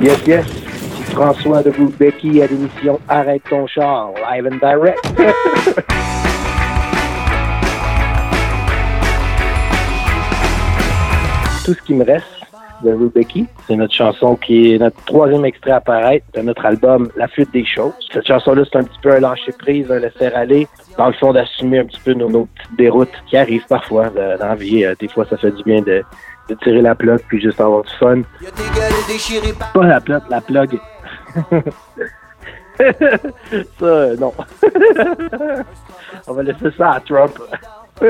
Yes, yes. François de Becky à l'émission Arrête ton char, live and direct. Tout ce qui me reste de Becky, c'est notre chanson qui est notre troisième extrait à apparaître de notre album La flûte des choses. Cette chanson-là, c'est un petit peu un lâcher prise, un laisser aller, dans le fond d'assumer un petit peu nos, petites déroutes qui arrivent parfois dans la vie. Euh, des fois, ça fait du bien de, de tirer la plug puis juste avoir du fun. Pas la plug, la plug. ça, euh, non. On va laisser ça à Trump.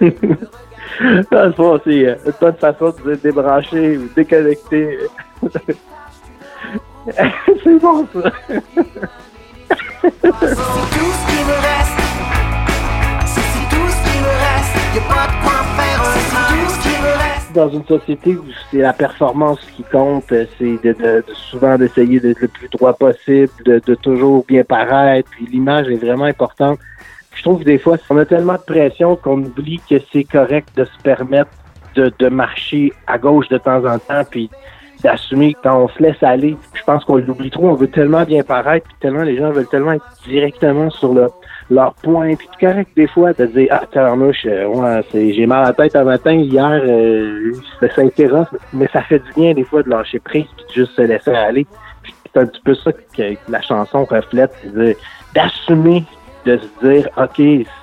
c'est bon, c'est euh, une bonne façon de se débrancher ou déconnecter. c'est bon, ça. Dans une société où c'est la performance qui compte, c'est de, de, souvent d'essayer d'être le plus droit possible, de, de toujours bien paraître, puis l'image est vraiment importante. Je trouve que des fois, on a tellement de pression qu'on oublie que c'est correct de se permettre de, de, marcher à gauche de temps en temps, puis d'assumer quand on se laisse aller. Je pense qu'on l'oublie trop, on veut tellement bien paraître, puis tellement les gens veulent tellement être directement sur le, leur point. Puis c'est correct des fois de dire Ah, tarnouche, euh, j'ai mal à la tête un matin, hier, euh, ça intéresse, mais ça fait du bien des fois de lâcher prise puis de juste se laisser aller. c'est un petit peu ça que la chanson reflète, c'est d'assumer de se dire, OK,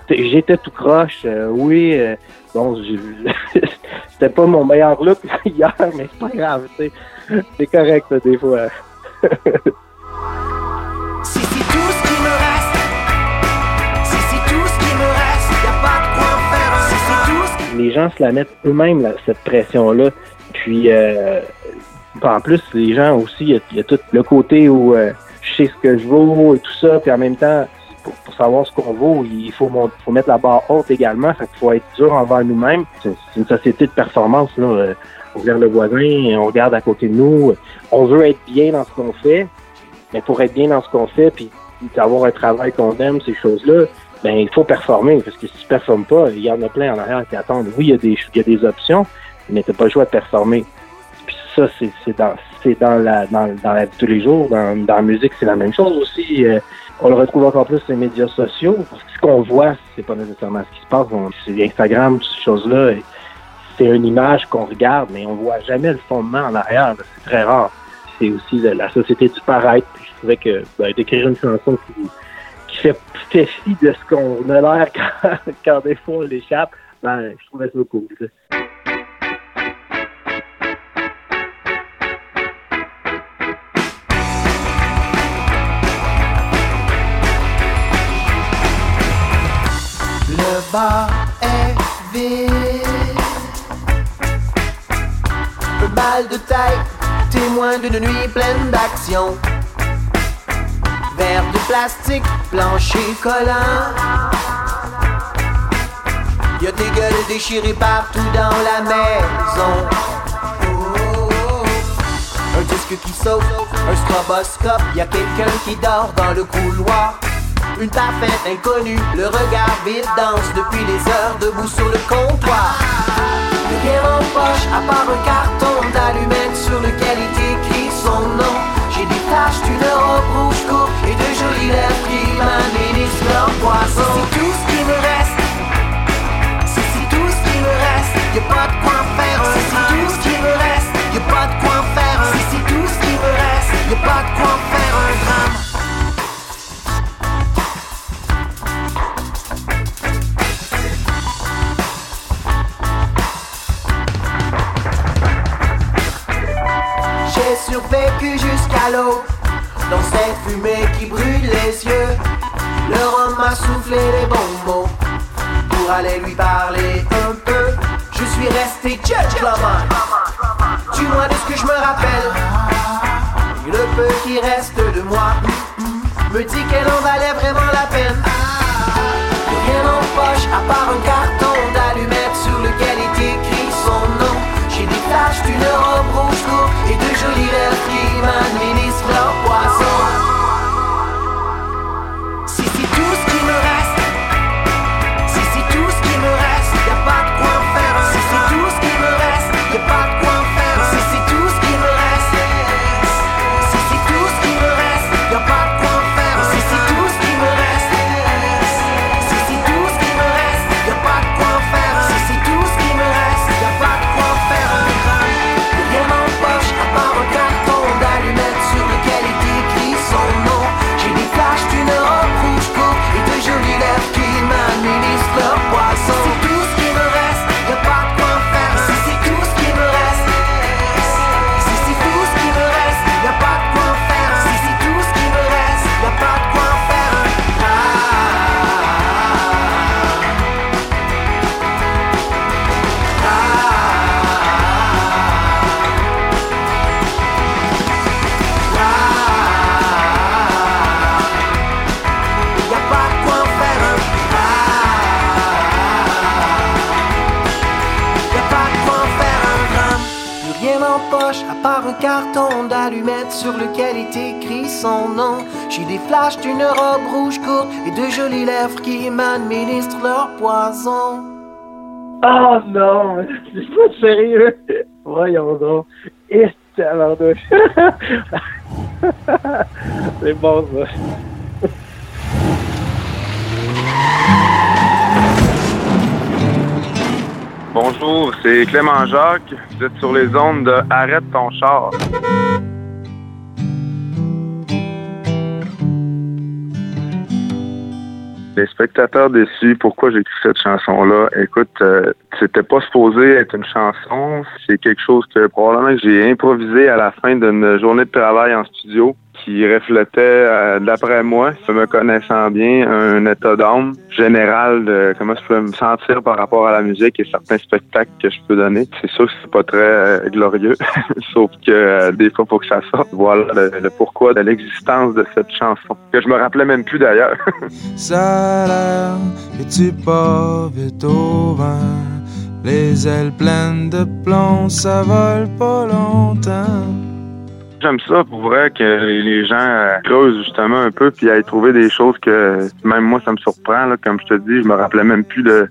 j'étais tout croche, euh, oui, euh, bon, c'était pas mon meilleur look hier, mais c'est pas grave, c'est correct, des fois. si c'est tout ce qui me reste, si c'est tout ce qui me reste, y a pas de quoi faire, si c'est tout ce Les gens se la mettent eux-mêmes, cette pression-là, puis euh, en plus, les gens aussi, il y, a tout le côté où je sais ce que je vaux et tout ça, puis en même temps, pour, savoir ce qu'on vaut, il faut, faut mettre la barre haute également. Fait qu'il faut être dur envers nous-mêmes. C'est une société de performance. Là. On regarde le voisin, on regarde à côté de nous. On veut être bien dans ce qu'on fait, mais pour être bien dans ce qu'on fait, puis avoir un travail qu'on aime, ces choses-là, ben il faut performer. Parce que si tu performes pas, il y en a plein en arrière qui attendent. Oui, il y a des, il y a des options, mais tu n'as pas le choix de performer. Puis ça, c'est dans, dans, la, dans, dans la vie de tous les jours. Dans, dans la musique, c'est la même chose aussi. Euh, on le retrouve encore plus sur les médias sociaux, parce que ce qu'on voit, c'est pas nécessairement ce qui se passe. C'est Instagram, ces choses-là, c'est une image qu'on regarde, mais on voit jamais le fondement en arrière. C'est très rare. C'est aussi la, société du paraître. Puis je trouvais que ben, d'écrire une chanson qui, qui fait, fait fi de ce qu'on a l'air quand, quand, des fois on l'échappe, ben, je trouvais ça cool. De taille, témoin d'une nuit pleine d'action. Verre de plastique, plancher collant. Y'a des gueules déchirées partout dans la maison. Un disque qui saute, un stroboscope, y'a quelqu'un qui dort dans le couloir. Une parfaite inconnue, le regard vide danse depuis les heures debout sur le comptoir. Rien en poche, à part un carton d'allumettes sur lequel il écrit son nom. À part un carton d'allumettes sur lequel est écrit son nom. J'ai des flashs d'une robe rouge courte et de jolies lèvres qui m'administrent leur poison. Oh non, c'est pas sérieux. Voyons donc. Et c'est bon ça. Bonjour, c'est Clément Jacques. Vous êtes sur les ondes de Arrête ton char. Les spectateurs déçus, pourquoi j'ai écrit cette chanson-là? Écoute, euh, c'était pas supposé être une chanson. C'est quelque chose que probablement j'ai improvisé à la fin d'une journée de travail en studio qui reflétait, euh, d'après moi, me connaissant bien, un état d'âme général de comment je peux me sentir par rapport à la musique et certains spectacles que je peux donner. C'est sûr que c'est pas très euh, glorieux, sauf que euh, des fois, faut que ça sorte. Voilà le, pourquoi de l'existence de cette chanson, que je me rappelais même plus d'ailleurs. ça a tu les ailes pleines de plomb, ça vole pas longtemps. J'aime ça pour vrai que les gens euh, creusent justement un peu puis aillent trouver des choses que même moi ça me surprend là, comme je te dis, je me rappelais même plus de,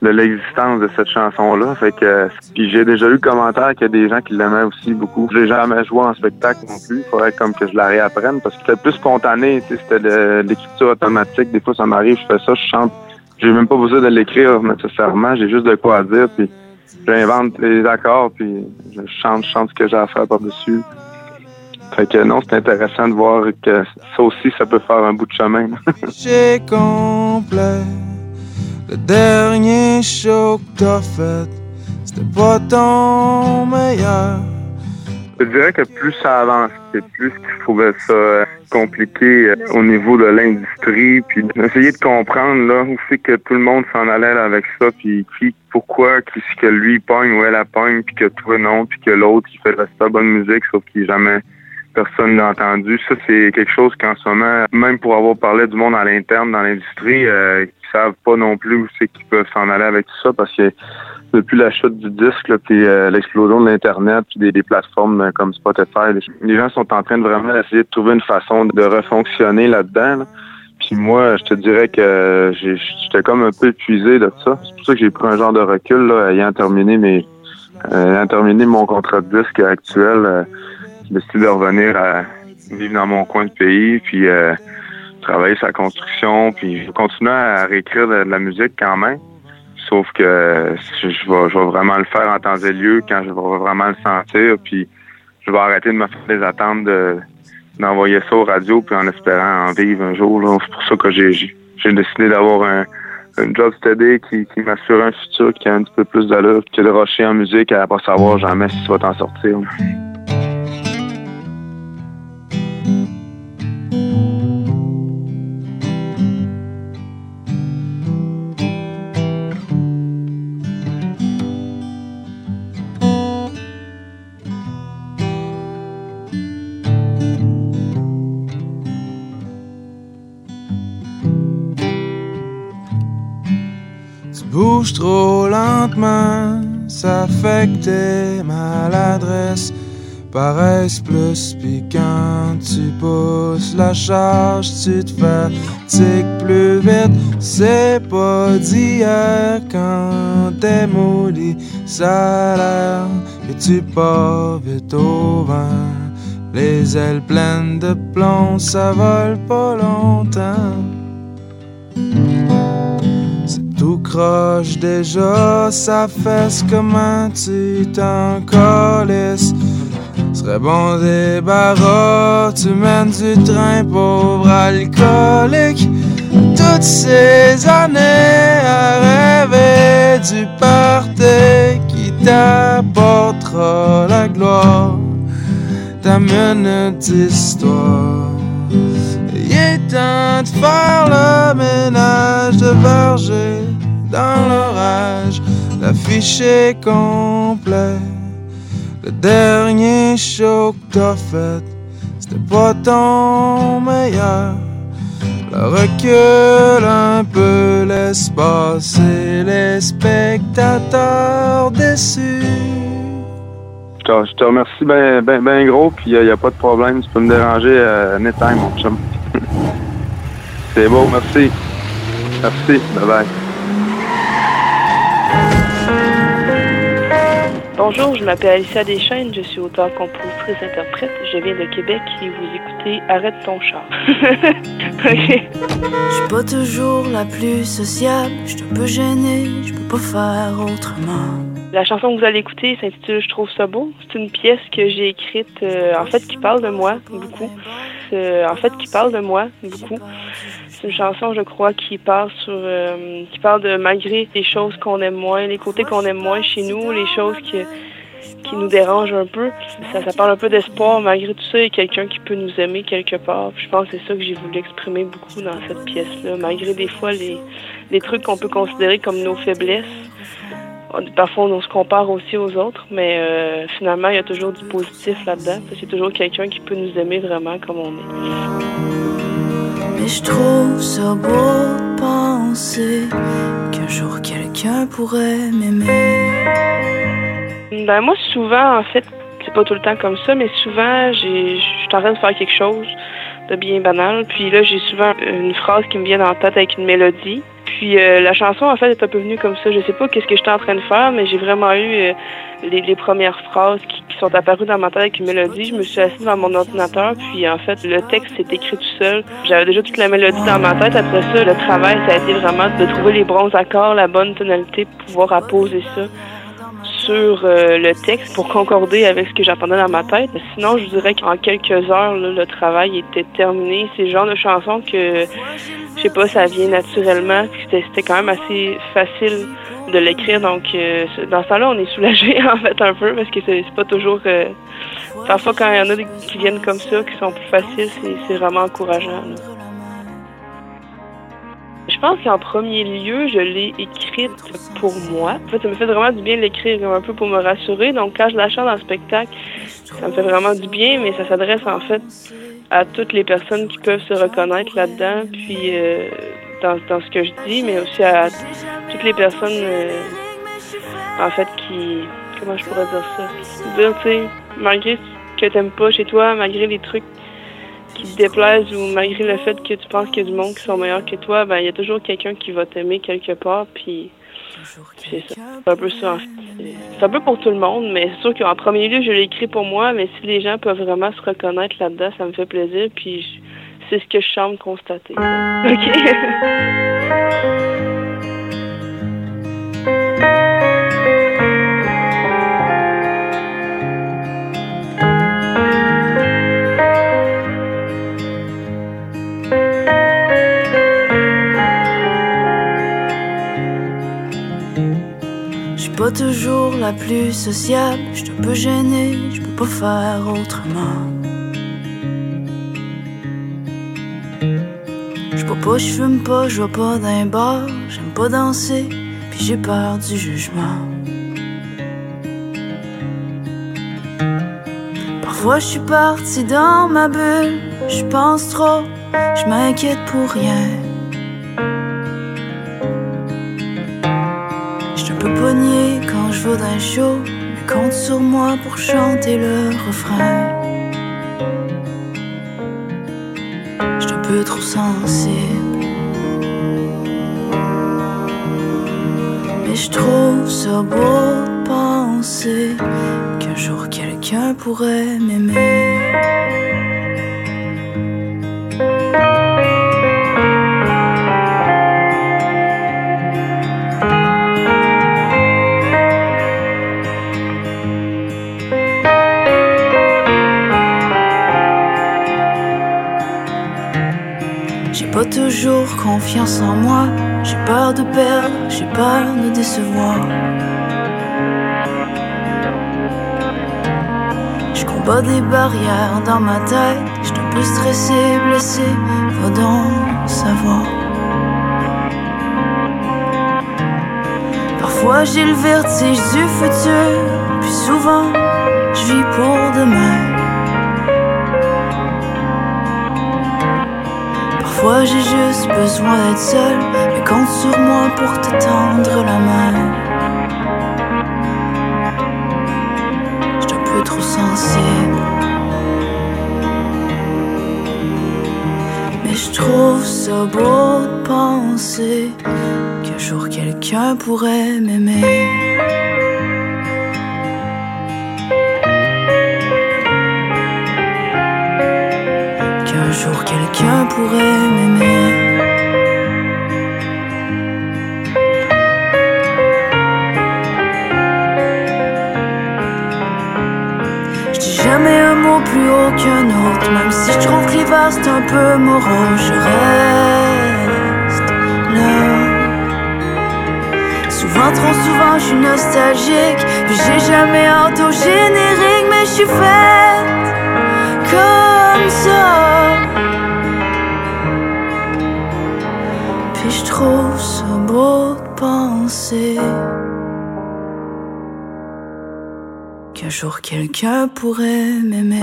de l'existence de cette chanson-là. Fait que puis j'ai déjà eu commentaire qu'il y a des gens qui l'aimaient aussi beaucoup. Je l'ai jamais joué en spectacle non plus. Faudrait comme que je la réapprenne parce que c'était plus spontané, c'était de, l'écriture automatique. Des fois ça m'arrive, je fais ça, je chante. J'ai même pas besoin de l'écrire nécessairement, j'ai juste de quoi dire puis j'invente les accords puis je chante, je chante ce que j'ai à faire par-dessus. Fait que non, c'est intéressant de voir que ça aussi, ça peut faire un bout de chemin. J'ai complet. Le dernier show que t'as fait, c'était pas ton meilleur. Je dirais que plus ça avance, plus je trouvais ça euh, compliqué euh, au niveau de l'industrie, puis essayer de comprendre là où c'est que tout le monde s'en allait avec ça, puis qui, pourquoi, qui que lui pogne ou elle la pogne, puis que toi non, puis que l'autre qui fait de la bonne musique, sauf qu'il jamais personne n'a entendu. Ça, c'est quelque chose qu'en ce moment, même pour avoir parlé du monde à l'interne dans l'industrie, euh, ils savent pas non plus où c'est qu'ils peuvent s'en aller avec tout ça parce que depuis la chute du disque, là, puis euh, l'explosion de l'Internet, puis des, plateformes euh, comme Spotify, les, gens sont en train de vraiment essayer de trouver une façon de refonctionner là-dedans. Puis moi, je te dirais que j'étais comme un peu épuisé de ça. C'est pour ça que j'ai pris un genre de recul, là, ayant terminé mes ayant terminé mon contrat de disque actuel j'ai décidé de revenir à vivre dans mon coin de pays, puis euh, travailler sa construction, puis je continuer à réécrire de, la musique quand même. Sauf que je, vais, je vais vraiment le faire en temps et lieu quand je vais vraiment le sentir, puis je vais arrêter de me faire des attentes de, d'envoyer ça aux radio, puis en espérant en vivre un jour. C'est pour ça que j'ai, j'ai décidé d'avoir un, un job steady qui, qui m'assure un futur qui a un petit peu plus d'allure que de rocher en musique à pas savoir jamais si tu vas t'en sortir. Bouge trop lentement, ça fait que tes maladresses paraissent plus. Puis quand tu pousses la charge, tu te fatigues plus vite. C'est pas d'hier quand t'es maudit, ça que tu pars vite au vent. Les ailes pleines de plomb, ça vole pas longtemps déjà, ça fait comment tu t'en calisses. Serait bon débarras, tu mènes du train, pauvre alcoolique. Toutes ces années à rêver du party qui t'apportera la gloire. Ta minute d'histoire. Il est temps de faire le ménage de berger dans l'orage, l'affiché complet. Le dernier show que t'as fait, c'était pas ton meilleur. Le recul un peu, laisse passer les spectateurs déçus. Je te remercie bien ben, ben gros, puis il euh, n'y a, pas de problème. Tu peux me déranger euh, anytime, mon chum. C'est beau, merci. Merci, bye bye. Bonjour, je m'appelle Alicia Deschaines, je suis auteur, compositrice, interprète. Je viens de Québec et vous écoutez Arrête ton char. ok. Je suis pas toujours la plus sociable, je suis un peu gênée, je peux pas faire autrement. La chanson que vous allez écouter s'intitule Je trouve ça beau. C'est une pièce que j'ai écrite, euh, en fait, qui parle de moi beaucoup. En fait, qui parle de moi beaucoup. C'est une chanson, je crois, qui parle sur, euh, qui parle de malgré les choses qu'on aime moins, les côtés qu'on aime moins chez nous, les choses qui, qui nous dérangent un peu. Ça, parle un peu d'espoir. Malgré tout ça, a quelqu'un qui peut nous aimer quelque part. je pense que c'est ça que j'ai voulu exprimer beaucoup dans cette pièce-là. Malgré des fois les, les trucs qu'on peut considérer comme nos faiblesses Parfois, on se compare aussi aux autres, mais euh, finalement, il y a toujours du positif là-dedans. C'est toujours quelqu'un qui peut nous aimer vraiment comme on est. Mais je trouve ça beau penser qu'un jour quelqu'un pourrait m'aimer. Ben moi, souvent, en fait, c'est pas tout le temps comme ça, mais souvent, je suis en train de faire quelque chose de bien banal. Puis là, j'ai souvent une phrase qui me vient en tête avec une mélodie. Puis euh, la chanson, en fait, est un peu venue comme ça. Je sais pas qu'est-ce que j'étais en train de faire, mais j'ai vraiment eu euh, les, premières phrases qui, sont apparues dans ma tête avec une mélodie. Je me suis assise devant mon ordinateur, puis en fait, le texte s'est écrit tout seul. J'avais déjà toute la mélodie dans ma tête. Après ça, le travail, ça a été vraiment de trouver les bons accords, la bonne tonalité pour pouvoir apposer ça sur euh, le texte pour concorder avec ce que j'entendais dans ma tête. Sinon, je dirais qu'en quelques heures, le travail était terminé. C'est le genre de chanson que, je sais pas, ça vient naturellement. C'était quand même assez facile de l'écrire. Donc, euh, dans ce temps-là, on est soulagé en fait un peu parce que c'est pas toujours... Euh, parfois, quand il y en a qui viennent comme ça, qui sont plus faciles, c'est vraiment encourageant. Je pense qu'en premier lieu, je l'ai écrite pour moi. En fait, ça me fait vraiment du bien de l'écrire un peu pour me rassurer. Donc, quand je la chante le spectacle, ça me fait vraiment du bien, mais ça s'adresse en fait à toutes les personnes qui peuvent se reconnaître là-dedans, puis euh, dans, dans, ce que je dis, mais aussi à toutes les personnes, euh, en fait, qui... Comment je pourrais dire ça? Dire, tu sais, malgré ce que t'aimes pas chez toi, malgré les trucs qui te déplaisent ou malgré le fait que tu penses qu'il y a du monde qui sont meilleurs que toi, ben il y a toujours quelqu'un qui va t'aimer quelque part, puis c'est ça. C'est un peu ça. C'est un peu pour tout le monde, mais c'est sûr qu'en premier lieu, je l'ai écrit pour moi, mais si les gens peuvent vraiment se reconnaître là-dedans, ça me fait plaisir, puis c'est ce que je semble constater. OK? pas toujours la plus sociable, je suis un peu gênée, je peux pas faire autrement. Je pas, je fume pas, je vois pas d'un bar, j'aime pas danser, puis j'ai peur du jugement. Parfois je suis partie dans ma bulle, je pense trop, je m'inquiète pour rien. D'un show, mais compte sur moi pour chanter le refrain. Je un peu trop sensible. Mais je trouve ça beau de penser qu'un jour quelqu'un pourrait m'aimer. Toujours confiance en moi. J'ai peur de perdre, j'ai peur de décevoir. Je combats des barrières dans ma tête. Je un peu stressé, blessé, va donc savoir. Parfois j'ai le vertige du futur, puis souvent je vis pour demain. Parfois j'ai juste besoin d'être seule, mais compte sur moi pour te tendre la main. J'suis un peu trop sensible. Mais je trouve ça beau de penser qu'un jour quelqu'un pourrait m'aimer. Quelqu'un pourrait m'aimer. jamais un mot plus haut qu'un autre, même si je trouve que l'hiver c'est un peu morose, je reste là. Souvent, trop souvent, je suis nostalgique, puis j'ai jamais hâte au générique, mais je suis faite comme ça. Trouve ça beau de penser. Un jour quelqu'un pourrait m'aimer.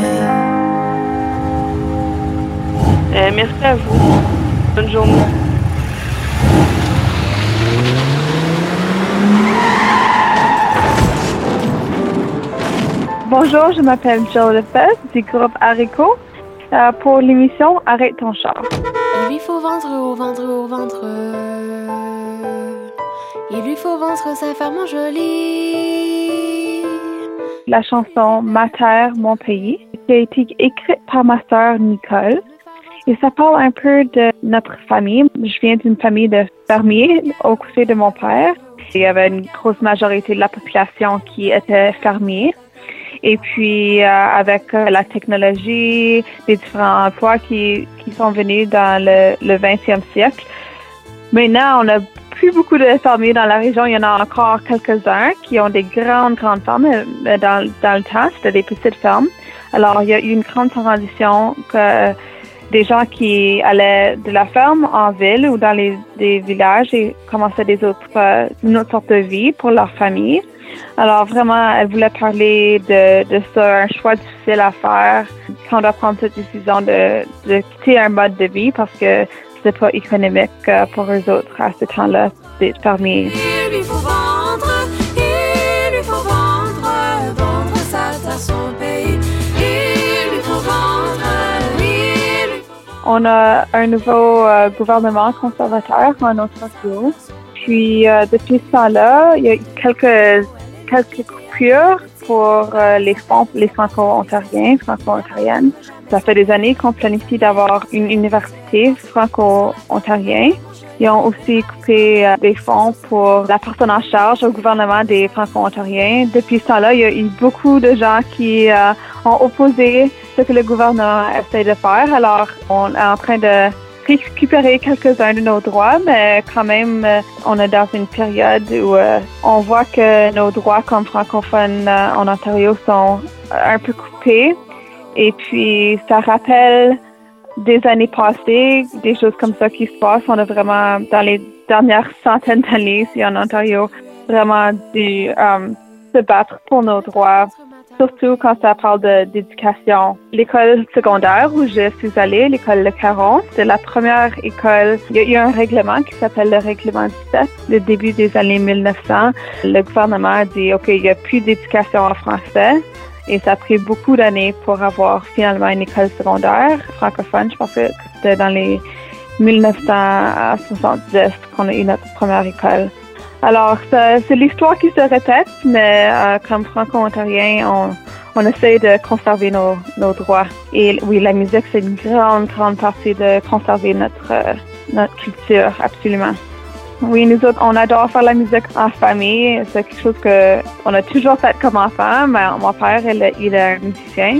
Euh, merci à vous. Bonne journée. Bonjour, je m'appelle Joe Lefebvre du groupe Haricot euh, pour l'émission Arrête ton char. Il lui faut vendre au ventre au ventre. Il lui faut vendre sa femme jolie la chanson Ma terre, mon pays, qui a été écrite par ma sœur Nicole. Et ça parle un peu de notre famille. Je viens d'une famille de fermiers au côté de mon père. Il y avait une grosse majorité de la population qui était fermier. Et puis, euh, avec euh, la technologie, les différents emplois qui, qui sont venus dans le, le 20e siècle, maintenant, on a plus beaucoup de fermiers dans la région. Il y en a encore quelques-uns qui ont des grandes, grandes fermes. Mais dans, dans le temps, c'était des petites fermes. Alors, il y a eu une grande transition que des gens qui allaient de la ferme en ville ou dans les des villages et commençaient des autres, euh, une autre sorte de vie pour leur famille. Alors vraiment, elle voulait parler de, de ça, un choix difficile à faire quand on doit prendre cette décision de, de quitter un mode de vie parce que c'est pas économique euh, pour eux autres à ce temps-là d'être fermiers. Il lui faut vendre, il lui faut vendre, vendre sa terre, son pays. Il lui faut vendre, il lui faut On a un nouveau euh, gouvernement conservateur en Ontario. Puis euh, depuis ce temps-là, il y a quelques quelques coupures pour euh, les, les franco-ontariens, franco-ontariennes. Ça fait des années qu'on planifie d'avoir une université franco-ontarienne. Ils ont aussi coupé euh, des fonds pour la personne en charge au gouvernement des franco-ontariens. Depuis ce temps-là, il y a eu beaucoup de gens qui euh, ont opposé ce que le gouvernement essaie de faire. Alors, on est en train de récupérer quelques-uns de nos droits, mais quand même, euh, on est dans une période où euh, on voit que nos droits comme francophones euh, en Ontario sont un peu coupés. Et puis, ça rappelle des années passées, des choses comme ça qui se passent. On a vraiment, dans les dernières centaines d'années ici en Ontario, vraiment dû se battre pour nos droits surtout quand ça parle d'éducation. L'école secondaire où je suis allée, l'école Le Caron, c'est la première école. Il y a eu un règlement qui s'appelle le règlement 17, le début des années 1900. Le gouvernement a dit, OK, il n'y a plus d'éducation en français. Et ça a pris beaucoup d'années pour avoir finalement une école secondaire francophone. Je pense que c'était dans les 1970 qu'on a eu notre première école. Alors, c'est l'histoire qui se répète, mais euh, comme franco-ontarien, on, on essaie de conserver nos, nos, droits. Et oui, la musique, c'est une grande, grande partie de conserver notre, euh, notre culture, absolument. Oui, nous autres, on adore faire la musique en famille. C'est quelque chose que on a toujours fait comme enfant. Mon père, il, il est un musicien.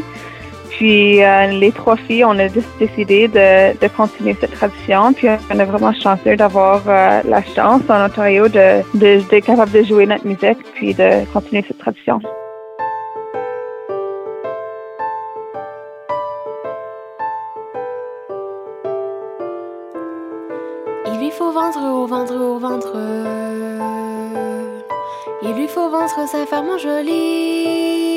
Puis euh, les trois filles, on a décidé de, continuer cette tradition. Puis on est vraiment chanceux d'avoir euh, la chance en Ontario de, de, capable de jouer notre musique puis de continuer cette tradition. Il lui faut vendre au ventre au ventre. Il lui faut vendre sa ferme jolie.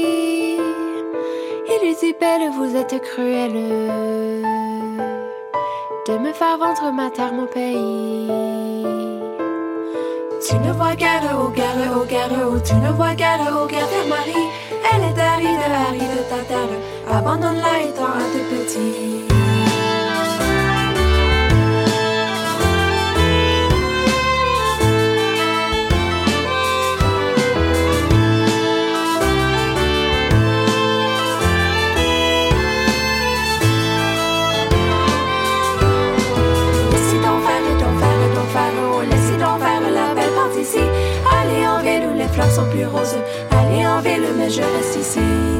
Belle, vous êtes cruelle de me faire vendre ma terre, mon pays. Tu ne vois guère au guerre, au guerre, oh, tu ne vois guère au guerre, Marie. Elle est Harry de Harry de ta terre, abandonne-la étant un tout petit. Plus roses. Allez en ville, mais je reste ici.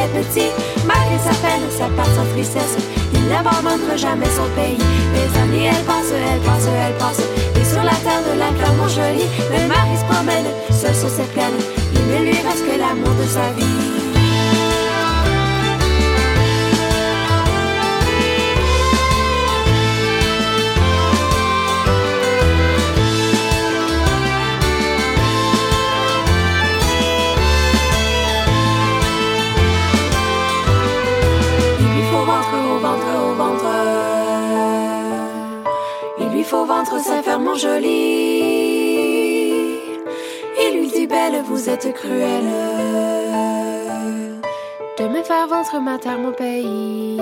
Les petits. Malgré sa peine, sa part, sa tristesse, il n'abandonnera jamais son pays. Les années, elles passent, elles passent, elles passent. Et sur la terre de la Clermont jolie, le mari se promène, seul sur cette plaine. Il ne lui reste que l'amour de sa vie. Ventre sa ferme jolie. Il lui dit belle, vous êtes cruelle. De me faire ventre ma terre, mon pays.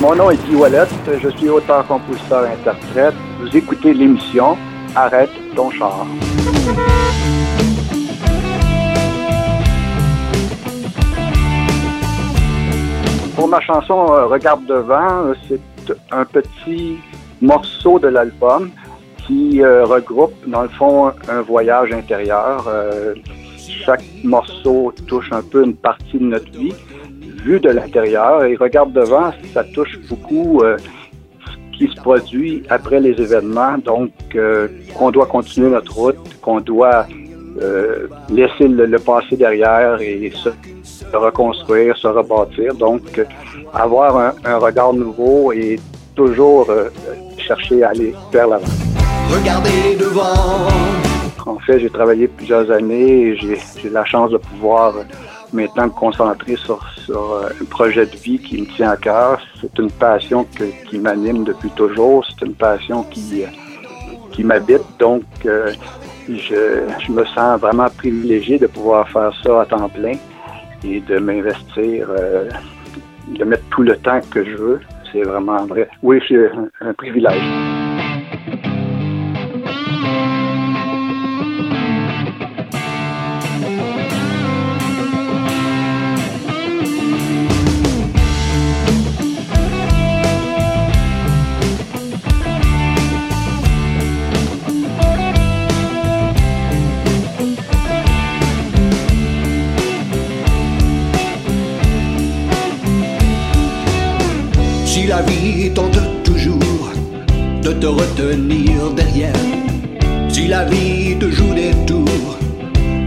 Mon nom est Guy Wallet, je suis auteur, compositeur interprète. Vous écoutez l'émission Arrête ton char. Pour ma chanson euh, Regarde devant, euh, c'est un petit morceau de l'album qui euh, regroupe, dans le fond, un voyage intérieur. Chaque morceau touche un peu une partie de notre vie, vue de l'intérieur. Et Regarde devant, ça touche beaucoup euh, ce qui se produit après les événements. Donc, euh, qu'on doit continuer notre route, qu'on doit euh, laisser le, le passé derrière et se, se reconstruire, se rebâtir. Donc, euh, avoir un, un regard nouveau et toujours chercher à aller vers l'avant. Regardez devant. En fait, j'ai travaillé plusieurs années et j'ai la chance de pouvoir maintenant me concentrer sur, sur euh, un projet de vie qui me tient à cœur. C'est une passion que- qui m'anime depuis toujours. C'est une passion qui, euh, qui m'habite. Donc, euh, je, je me sens vraiment privilégié de pouvoir faire ça à temps plein et de m'investir, de mettre tout le temps que je veux. C'est vraiment vrai. Oui, c'est un privilège.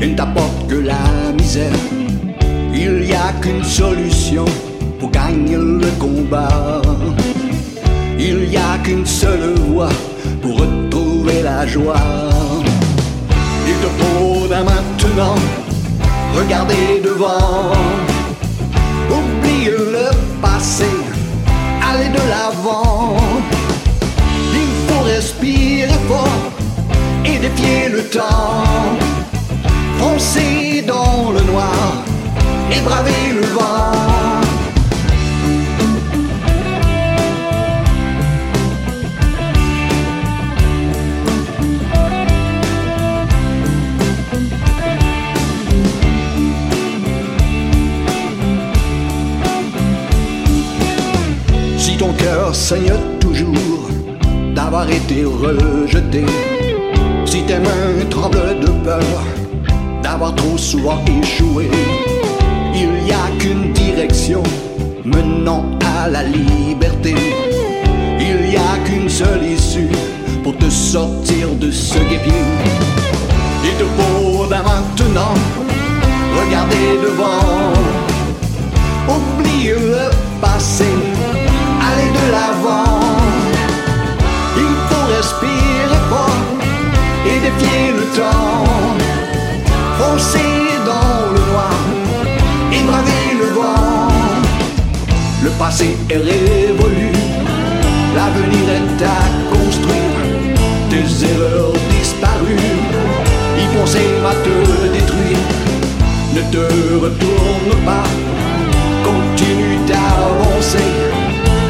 Ne t'apporte que la misère, il n'y a qu'une solution pour gagner le combat. Il n'y a qu'une seule voie pour retrouver la joie. Il te faut maintenant regarder devant, oublier le passé, aller de l'avant. Il faut respirer fort et défier le temps, foncer dans le noir et braver le vent. Si ton cœur saigne toujours d'avoir été rejeté, si tes mains tremblent de peur d'avoir trop souvent échoué, il n'y a qu'une direction menant à la liberté. Il n'y a qu'une seule issue pour te sortir de ce guépier. Il te faut dès maintenant regarder devant, oublier le passé, aller de l'avant. Il faut respirer fort et défier le temps, foncer dans le noir et braver le vent. Le passé est révolu, l'avenir est à construire, tes erreurs disparues, y penser va te détruire. Ne te retourne pas, continue d'avancer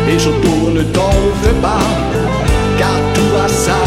et surtout ne t'en fais pas, car tout va s'arranger.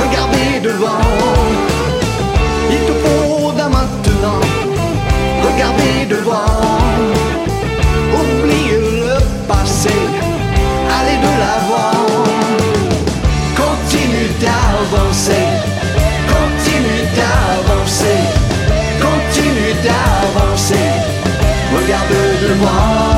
Regarder devant. Il te faut dès maintenant regarder devant. Oublier le passé, aller de l'avant. Continue d'avancer, continue d'avancer, continue d'avancer. Regarde devant,